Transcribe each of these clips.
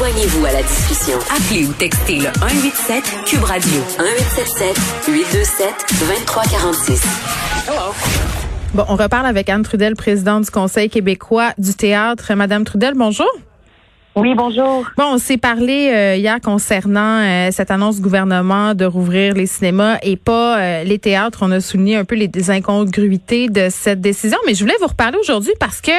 Joignez-vous à la discussion. Appelez ou textez le 187 Cube Radio 1877 827 2346. Bon, on reparle avec Anne Trudel, présidente du Conseil québécois du théâtre. Madame Trudel, bonjour. Oui, bonjour. Bon, on s'est parlé euh, hier concernant euh, cette annonce du gouvernement de rouvrir les cinémas et pas euh, les théâtres. On a souligné un peu les incongruités de cette décision, mais je voulais vous reparler aujourd'hui parce que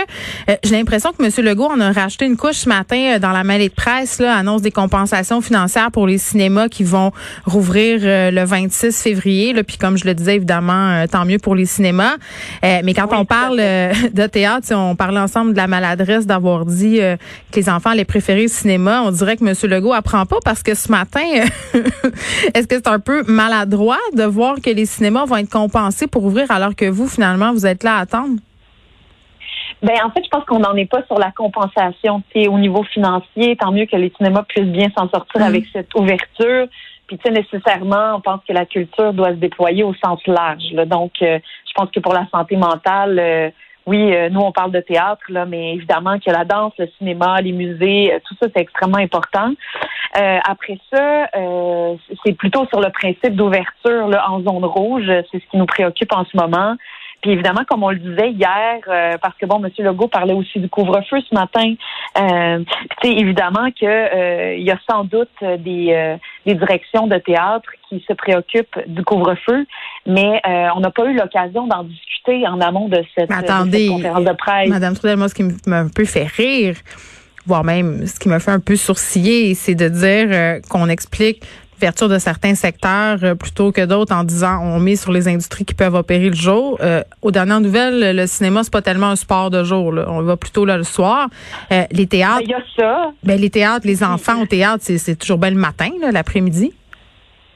j'ai l'impression que M. Legault en a racheté une couche ce matin dans la mêlée de presse, là, annonce des compensations financières pour les cinémas qui vont rouvrir le 26 février. Là, puis comme je le disais, évidemment, tant mieux pour les cinémas. mais quand on parle de théâtre, on parlait ensemble de la maladresse d'avoir dit que les enfants les préférés cinéma, on dirait que M. Legault apprend pas parce que ce matin, est-ce que c'est un peu maladroit de voir que les cinémas vont être compensés pour ouvrir alors que vous, finalement, vous êtes là à attendre? Ben en fait, je pense qu'on n'en est pas sur la compensation. au niveau financier, tant mieux que les cinémas puissent bien s'en sortir mm. avec cette ouverture. Puis tu sais, nécessairement, on pense que la culture doit se déployer au sens large. Donc, euh, je pense que pour la santé mentale, euh, oui, euh, nous, on parle de théâtre, là, mais évidemment que la danse, le cinéma, les musées, euh, tout ça, c'est extrêmement important. Euh, après ça, c'est plutôt sur le principe d'ouverture en zone rouge. C'est ce qui nous préoccupe en ce moment. Puis évidemment, comme on le disait hier, parce que bon, M. Legault parlait aussi du couvre-feu ce matin. Euh, sais, évidemment que il y a sans doute des, des directions de théâtre qui se préoccupent du couvre-feu, mais on n'a pas eu l'occasion d'en discuter en amont de cette, conférence de presse. Madame Trudel, moi, ce qui m'a un peu fait rire, voire même ce qui m'a fait un peu sourciller, c'est de dire euh, qu'on explique l'ouverture de certains secteurs euh, plutôt que d'autres en disant on met sur les industries qui peuvent opérer le jour. Euh, aux dernières nouvelles, le cinéma c'est pas tellement un sport de jour. Là. On va plutôt là le soir. les théâtres. Ben, il y a ça. Ben, les théâtres, les enfants au théâtre, c'est toujours bien le matin, l'après-midi.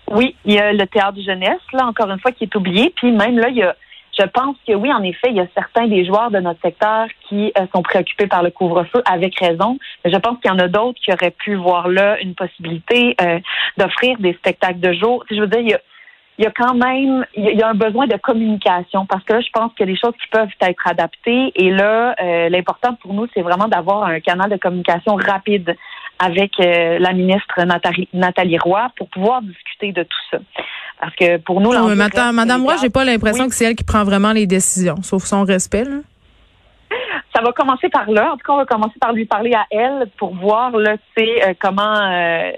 Oui, il y a le théâtre de jeunesse, là, encore une fois, qui est oublié. Puis même là, il y a je pense que oui, en effet, il y a certains des joueurs de notre secteur qui euh, sont préoccupés par le couvre-feu avec raison. Mais je pense qu'il y en a d'autres qui auraient pu voir là une possibilité euh, d'offrir des spectacles de jour. Je veux dire, il y a, il y a quand même il y a un besoin de communication parce que là, je pense qu'il y a des choses qui peuvent être adaptées et là, euh, l'important pour nous, c'est vraiment d'avoir un canal de communication rapide avec la ministre Nathalie, Nathalie Roy pour pouvoir discuter de tout ça. Parce que pour nous, là, Madame, Madame Roy, j'ai pas l'impression que c'est elle qui prend vraiment les décisions, sauf son respect. Là. Ça va commencer par là. En tout cas, on va commencer par lui parler à elle pour voir là, euh, comment. Euh,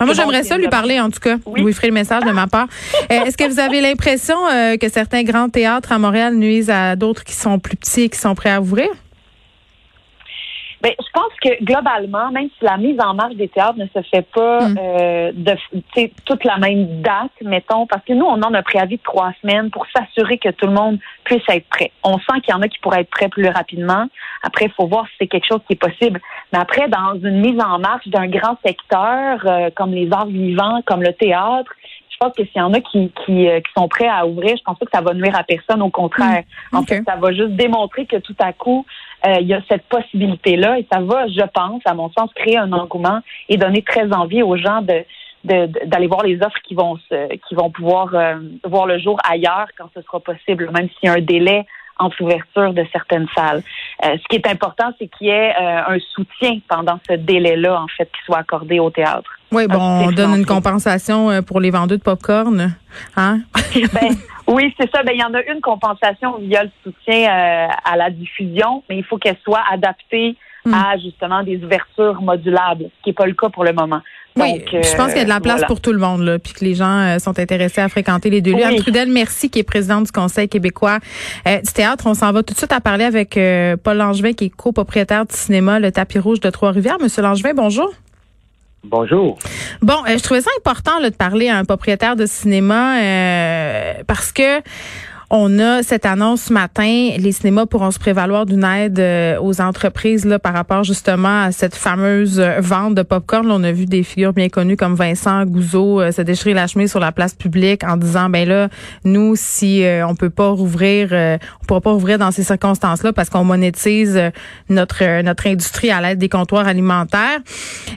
moi, j'aimerais ça lui parler, en tout cas. Oui. Vous lui ferez le message de ma part. Euh, est-ce que vous avez l'impression que certains grands théâtres à Montréal nuisent à d'autres qui sont plus petits et qui sont prêts à ouvrir? Ben, je pense que globalement, même si la mise en marche des théâtres ne se fait pas mm. euh, de toute la même date, mettons, parce que nous, on en a un préavis de trois semaines pour s'assurer que tout le monde puisse être prêt. On sent qu'il y en a qui pourraient être prêts plus rapidement. Après, il faut voir si c'est quelque chose qui est possible. Mais après, dans une mise en marche d'un grand secteur, euh, comme les arts vivants, comme le théâtre, je pense que s'il y en a qui, qui, euh, qui, sont prêts à ouvrir, je pense pas que ça va nuire à personne. Au contraire, mm. en fait, ça va juste démontrer que tout à coup, euh, il y a cette possibilité-là et ça va, je pense, à mon sens, créer un engouement et donner très envie aux gens de d'aller voir les offres qui vont se, qui vont pouvoir euh, voir le jour ailleurs quand ce sera possible, même s'il y a un délai entre l'ouverture de certaines salles. Euh, ce qui est important, c'est qu'il y ait un soutien pendant ce délai-là, en fait, qui soit accordé au théâtre. Oui, bon, on donne une compensation pour les vendeurs de pop-corn, hein? ben, oui, c'est ça. Ben, il y en a une compensation via le soutien euh, à la diffusion, mais il faut qu'elle soit adaptée hmm. à justement des ouvertures modulables, ce qui n'est pas le cas pour le moment. oui, je pense qu'il y a de la place pour tout le monde, là, puis que les gens euh, sont intéressés à fréquenter les deux lieux. Anne Trudel, merci, qui est présidente du Conseil québécois euh, du théâtre. On s'en va tout de suite à parler avec Paul Langevin, qui est copropriétaire du cinéma Le Tapis Rouge de Trois-Rivières. Monsieur Langevin, bonjour. Bonjour. Bon, euh, je trouvais ça important de parler à un propriétaire de cinéma euh, parce que On a cette annonce ce matin, les cinémas pourront se prévaloir d'une aide euh, aux entreprises là, par rapport justement à cette fameuse euh, vente de popcorn. Là, on a vu des figures bien connues comme Vincent Gouzeau euh, se déchirer la chemise sur la place publique en disant ben là, nous si on peut pas rouvrir, on pourra pas rouvrir dans ces circonstances-là parce qu'on monétise notre notre industrie à l'aide des comptoirs alimentaires.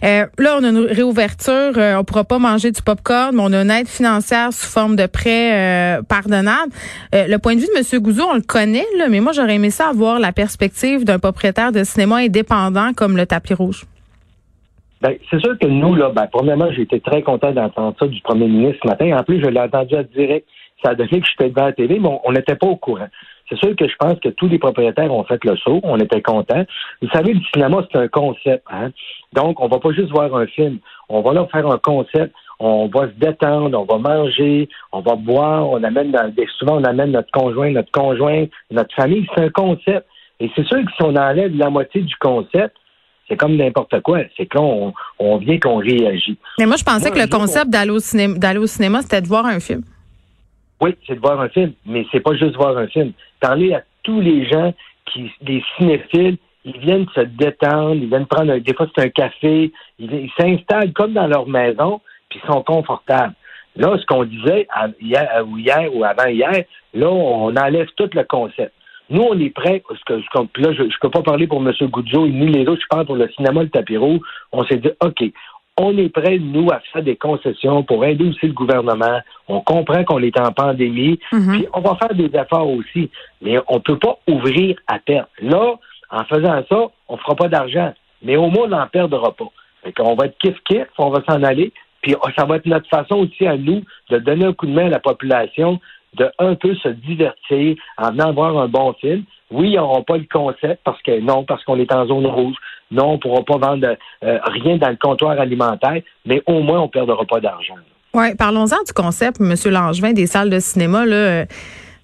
là, on a une réouverture, on pourra pas manger du popcorn, mais on a une aide financière sous forme de prêt pardonnable le point de vue de M. Gouzeau, on le connaît, là, mais moi, j'aurais aimé ça avoir la perspective d'un propriétaire de cinéma indépendant comme le tapis rouge. Ben, c'est sûr que nous, là, ben, premièrement, j'ai été très content d'entendre ça du premier ministre ce matin. En plus, je l'ai entendu à direct. Ça a donné que j'étais devant la télé, mais on n'était pas au courant. C'est sûr que je pense que tous les propriétaires ont fait le saut. On était contents. Vous savez, le cinéma, c'est un concept. Hein? Donc, on va pas juste voir un film. On va là faire un concept on va se détendre, on va manger, on va boire, on amène souvent on amène notre conjoint, notre conjoint, notre famille. C'est un concept. Et c'est sûr que si on enlève la moitié du concept, c'est comme n'importe quoi. C'est qu'on on vient qu'on réagit. Mais moi, je pensais que le concept d'aller au cinéma, d'aller au cinéma, c'était de voir un film. Oui, c'est de voir un film, mais c'est pas juste voir un film. Parler à tous les gens qui, des cinéphiles, ils viennent se détendre, ils viennent prendre, des fois c'est un café, ils s'installent comme dans leur maison, sont confortables. Là, ce qu'on disait hier, euh, ou hier ou avant-hier, là, on enlève tout le concept. Nous, on est prêts, parce que, là, je ne peux pas parler pour M. Goudzo ni les autres, je parle pour le cinéma Le Tapiro. On s'est dit, OK, on est prêts, nous, à faire des concessions pour aider aussi le gouvernement. On comprend qu'on est en pandémie, mm-hmm. puis on va faire des efforts aussi. Mais on ne peut pas ouvrir à perte. Là, en faisant ça, on ne fera pas d'argent. Mais au moins, on n'en perdra pas. Fait qu'on va être kiff-kiff, on va s'en aller, puis oh, ça va être notre façon aussi à nous de donner un coup de main à la population, de un peu se divertir en venant voir un bon film. Oui, ils n'auront pas le concept parce que non, parce qu'on est en zone rouge. Non, on ne pourra pas vendre euh, rien dans le comptoir alimentaire, mais au moins on ne perdra pas d'argent. Oui, parlons-en du concept, M. Langevin, des salles de cinéma. Là.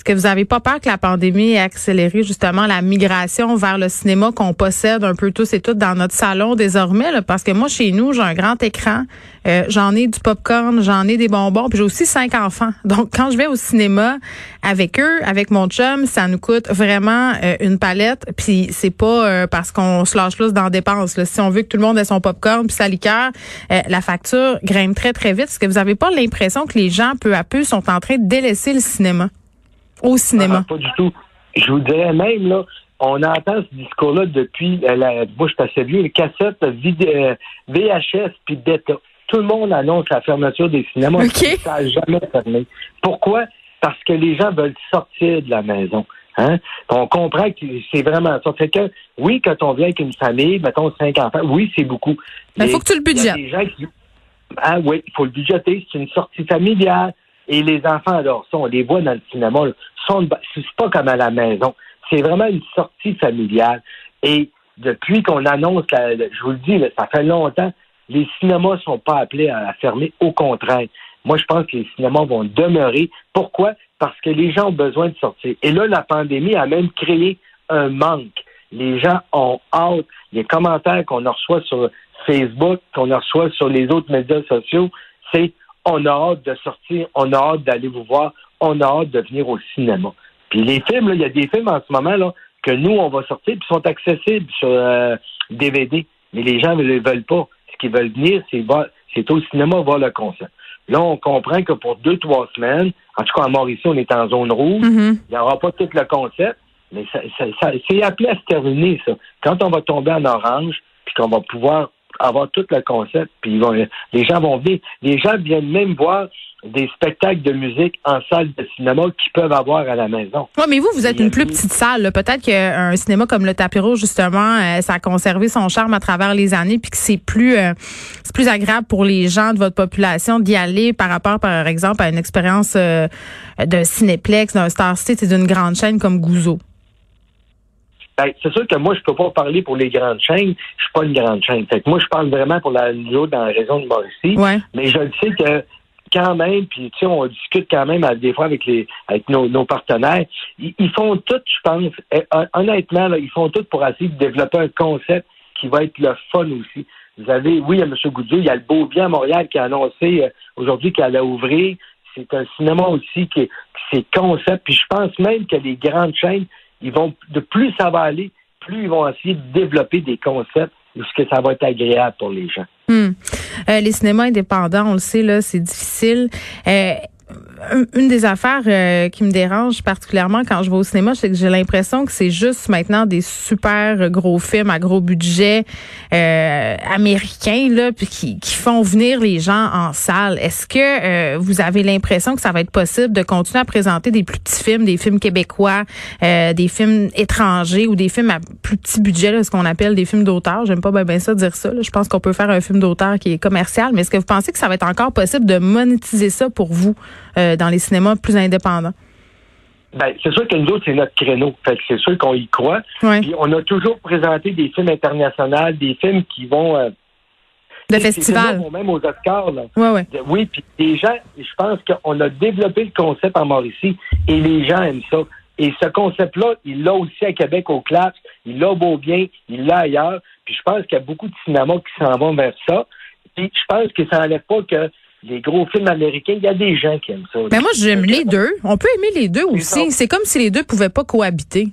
Euh, est-ce que vous n'avez pas peur que la pandémie ait accéléré justement la migration vers le cinéma qu'on possède un peu tous et toutes dans notre salon désormais? Parce que moi, chez nous, j'ai un grand écran, euh, j'en ai du popcorn, j'en ai des bonbons, puis j'ai aussi cinq enfants. Donc, quand je vais au cinéma avec eux, avec mon chum, ça nous coûte vraiment euh, une palette. Puis c'est pas euh, parce qu'on se lâche plus dans la dépense. Si on veut que tout le monde ait son popcorn puis sa liqueur, la facture grimpe très, très vite. Est-ce que vous n'avez pas l'impression que les gens, peu à peu, sont en train de délaisser le cinéma? Au cinéma? Ah, pas du tout. Je vous dirais même, là, on entend ce discours-là depuis, euh, la, moi je assez vieux, les cassettes VHS euh, puis Beta. Tout le monde annonce la fermeture des cinémas. Ça n'a jamais fermé. Pourquoi? Parce que les gens veulent sortir de la maison. Hein? On comprend que c'est vraiment ça. Fait que, oui, quand on vient avec une famille, mettons cinq enfants, oui, c'est beaucoup. Mais il faut que tu le budgettes. Ah oui, il faut le budgeter. C'est une sortie familiale. Et les enfants, alors, ça, on les voit dans le cinéma, sont, c'est pas comme à la maison. C'est vraiment une sortie familiale. Et depuis qu'on annonce, je vous le dis, ça fait longtemps, les cinémas sont pas appelés à fermer. Au contraire. Moi, je pense que les cinémas vont demeurer. Pourquoi? Parce que les gens ont besoin de sortir. Et là, la pandémie a même créé un manque. Les gens ont hâte. Les commentaires qu'on reçoit sur Facebook, qu'on reçoit sur les autres médias sociaux, c'est on a hâte de sortir, on a hâte d'aller vous voir, on a hâte de venir au cinéma. Puis les films, il y a des films en ce moment là que nous, on va sortir, puis sont accessibles sur DVD. Euh, Mais les gens ne le veulent pas. Ce qu'ils veulent venir, c'est c'est au cinéma voir le concert. Là, on comprend que pour deux, trois semaines, en tout cas à Mauricie, on est en zone rouge, mm-hmm. il n'y aura pas tout le concept, mais ça, c'est appelé à se terminer, ça. Quand on va tomber en orange, puis qu'on va pouvoir avoir tout le concept, puis les gens vont venir. Les gens viennent même voir des spectacles de musique en salle de cinéma qu'ils peuvent avoir à la maison. Oui, mais vous, vous êtes une plus petite salle. Peut-être qu'un cinéma comme le Tapiro, justement, euh, ça a conservé son charme à travers les années, puis que c'est plus, euh, c'est plus agréable pour les gens de votre population d'y aller par rapport, par exemple, à une expérience euh, d'un cinéplex, d'un Star City, d'une grande chaîne comme Gouzeau. C'est sûr que moi, je peux pas parler pour les grandes chaînes. Je suis pas une grande chaîne. Fait moi, je parle vraiment pour la nous dans la région de Mauricie. Mais je le sais que quand même, puis tu sais, on discute quand même des fois avec les avec nos, partenaires. Ils, font tout, je pense. Eh, honnêtement, là, ils font tout pour essayer de développer un concept qui va être le fun aussi. Vous avez, oui, il y a M. Goudieu, il y a le Beau Bien à Montréal qui a annoncé euh, aujourd'hui qu'elle allait ouvrir. c'est un cinéma aussi qui, qui est concept. Puis je pense même que les grandes chaînes, ils vont de plus ça va aller, plus ils vont essayer de développer des concepts que ça va être agréable pour les gens. Hmm. Euh, les cinémas indépendants, on le sait là, c'est difficile. Euh, une des affaires euh, qui me dérange particulièrement quand je vais au cinéma, c'est que j'ai l'impression que c'est juste maintenant des super gros films à gros budget euh, américains là, puis qui, qui, font venir les gens en salle. Est-ce que euh, vous avez l'impression que ça va être possible de continuer à présenter des plus petits films, des films québécois, des films étrangers ou des films à plus petit budget, là, ce qu'on appelle des films d'auteur? J'aime pas bien, ça dire ça. Là. Je pense qu'on peut faire un film d'auteur qui est commercial, mais est-ce que vous pensez que ça va être encore possible de monétiser ça pour vous? Euh, dans les cinémas plus indépendants? Ben, c'est sûr que nous autres, c'est notre créneau. Fait c'est sûr qu'on y croit. Puis on a toujours présenté des films internationaux, des films qui vont euh, de festival. Même aux Oscars. Là. Ouais, Oui, puis les gens, je pense qu'on a développé le concept en Mauricie et les gens aiment ça. Et ce concept-là, il l'a aussi à Québec au CLAPS, il l'a au Beaubien, il l'a ailleurs. Puis je pense qu'il y a beaucoup de cinémas qui s'en vont vers ça. Puis je pense que ça n'enlève pas que les gros films américains, il y a des gens qui aiment ça. Mais moi, j'aime les deux. On peut aimer les deux aussi. C'est comme si les deux pouvaient pas cohabiter.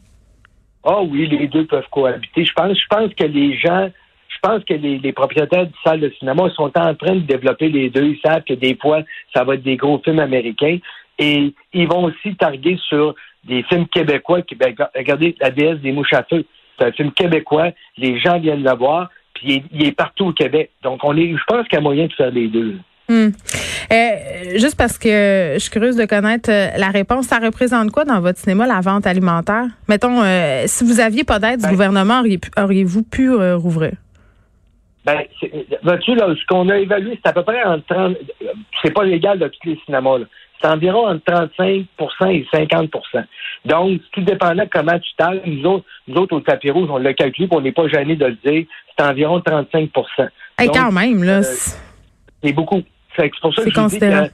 Ah oui, les deux peuvent cohabiter. Je pense, je pense que les gens, je pense que les, propriétaires de salles de cinéma sont en train de développer les deux. Ils savent que des fois, ça va être des gros films américains. Et ils vont aussi targuer sur des films québécois. Qui, ben, regardez La déesse des mouches à feu. C'est un film québécois. Les gens viennent le voir. Puis il est, partout au Québec. Donc, on est, je pense qu'il y a moyen de faire les deux. Hmm. Euh, juste parce que je suis curieuse de connaître euh, la réponse, ça représente quoi dans votre cinéma la vente alimentaire? Mettons, euh, si vous aviez pas d'aide du ben- gouvernement, auriez-vous pu rouvrir? Ben, vois-tu, là, ce qu'on a évalué, c'est à peu près entre 30, c'est pas légal de tous les cinémas, C'est environ entre 35% et 50% Donc, tout dépendant de comment tu t'as nous autres, nous autres, au tapis rouge, on l'a calculé, on n'est pas gêné de le dire, c'est environ 35 Et quand même, là. c'est beaucoup. C'est pour ça que je dis que,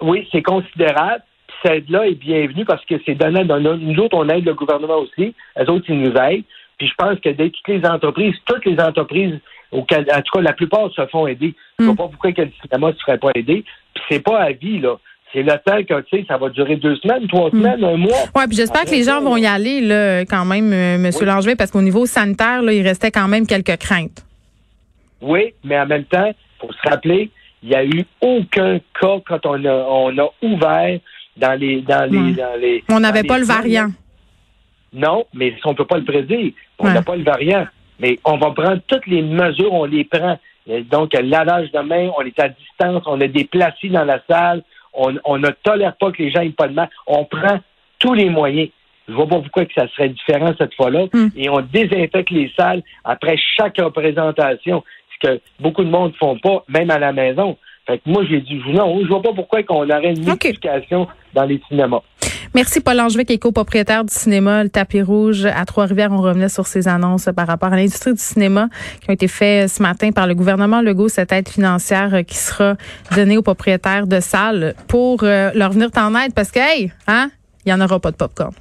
oui, c'est considérable. Cette aide-là est bienvenue parce que c'est donné dans nous autres, on aide le gouvernement aussi. Les autres, ils nous aident. Puis je pense que dès toutes les entreprises, toutes les entreprises, en tout cas, la plupart se font aider. Je ne vois hmm. pas pourquoi le cinéma ne serait pas aidé. Puis c'est pas à vie, là. C'est le temps que, tu sais, ça va durer deux semaines, trois hmm. semaines, un mois. Oui, puis j'espère que les gens vont y aller, là, quand même, euh, M. Langevin, parce qu'au niveau sanitaire, là, il restait quand même quelques craintes. Oui, mais en même temps, il faut se rappeler, il n'y a eu aucun cas quand on a, on a ouvert dans les. Dans les, dans les on n'avait pas le variant. Non, mais on ne peut pas le prédire. On n'a pas le variant. Mais on va prendre toutes les mesures, on les prend. Donc, lavage de main, on est à distance, on a des placis dans la salle, on, on ne tolère pas que les gens aient pas de mal. On prend tous les moyens. Je vois pas pourquoi que ça serait différent cette fois-là. Hmm. Et on désinfecte les salles après chaque représentation que beaucoup de monde ne font pas, même à la maison. Fait que moi, j'ai dit non, je vois pas pourquoi qu'on aurait une multiplication dans les cinémas. Merci Paul Angevin, qui est copropriétaire du cinéma Le Tapis Rouge à Trois-Rivières. On revenait sur ces annonces par rapport à l'industrie du cinéma qui ont été faites ce matin par le gouvernement Legault, cette aide financière qui sera donnée aux propriétaires de salles pour euh, leur venir en aide parce que, hey, hein, il n'y en aura pas de popcorn.